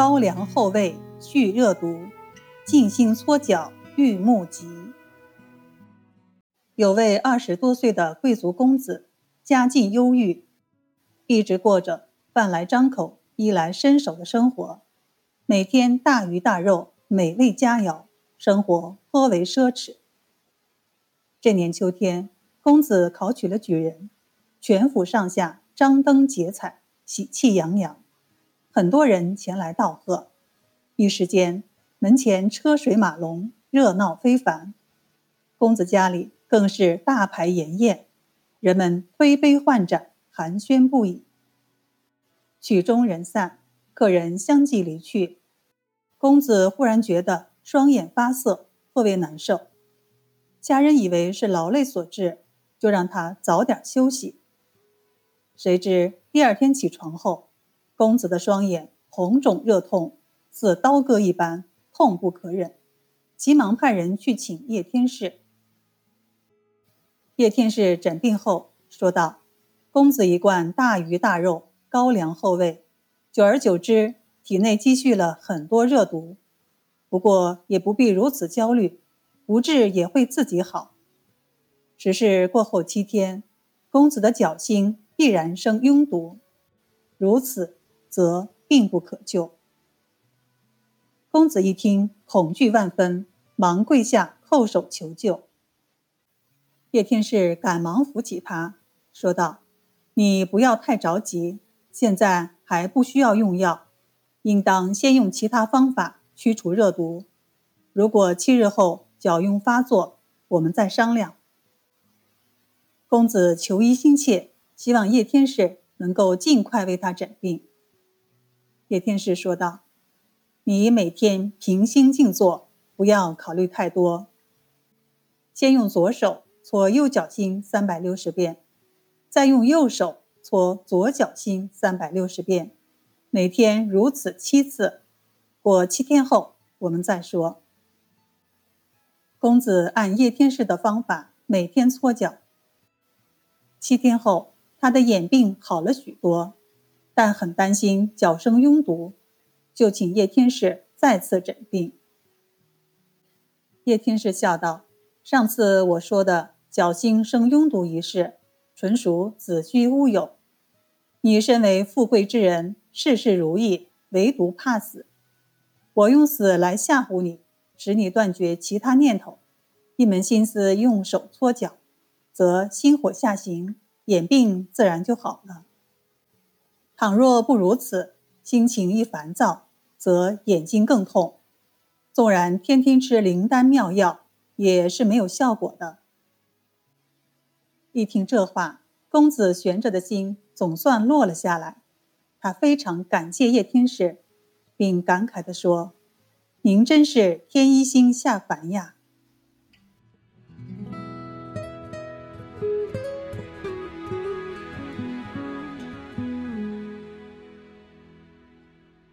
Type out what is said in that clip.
高粱后味去热毒，静心搓脚愈目疾。有位二十多岁的贵族公子，家境优裕，一直过着饭来张口、衣来伸手的生活，每天大鱼大肉、美味佳肴，生活颇为奢侈。这年秋天，公子考取了举人，全府上下张灯结彩，喜气洋洋，很多人前来道贺。一时间，门前车水马龙，热闹非凡。公子家里更是大排筵宴，人们推杯换盏，寒暄不已。曲终人散，客人相继离去，公子忽然觉得双眼发涩，颇为难受。家人以为是劳累所致，就让他早点休息。谁知第二天起床后，公子的双眼红肿热痛，似刀割一般，痛不可忍，急忙派人去请叶天士。叶天士诊病后说道：“公子一贯大鱼大肉、高粱厚味，久而久之，体内积蓄了很多热毒。不过也不必如此焦虑。”不治也会自己好。只是过后七天，公子的脚心必然生痈毒，如此则病不可救。公子一听，恐惧万分，忙跪下叩首求救。叶天士赶忙扶起他，说道：“你不要太着急，现在还不需要用药，应当先用其他方法驱除热毒。如果七日后，”脚痈发作，我们再商量。公子求医心切，希望叶天士能够尽快为他诊病。叶天士说道：“你每天平心静坐，不要考虑太多。先用左手搓右脚心三百六十遍，再用右手搓左脚心三百六十遍，每天如此七次。过七天后，我们再说。”公子按叶天士的方法每天搓脚。七天后，他的眼病好了许多，但很担心脚生痈毒，就请叶天士再次诊病。叶天士笑道：“上次我说的脚心生痈毒一事，纯属子虚乌有。你身为富贵之人，事事如意，唯独怕死。我用死来吓唬你。”使你断绝其他念头，一门心思用手搓脚，则心火下行，眼病自然就好了。倘若不如此，心情一烦躁，则眼睛更痛。纵然天天吃灵丹妙药，也是没有效果的。一听这话，公子悬着的心总算落了下来。他非常感谢叶天士，并感慨地说。您真是天一星下凡呀！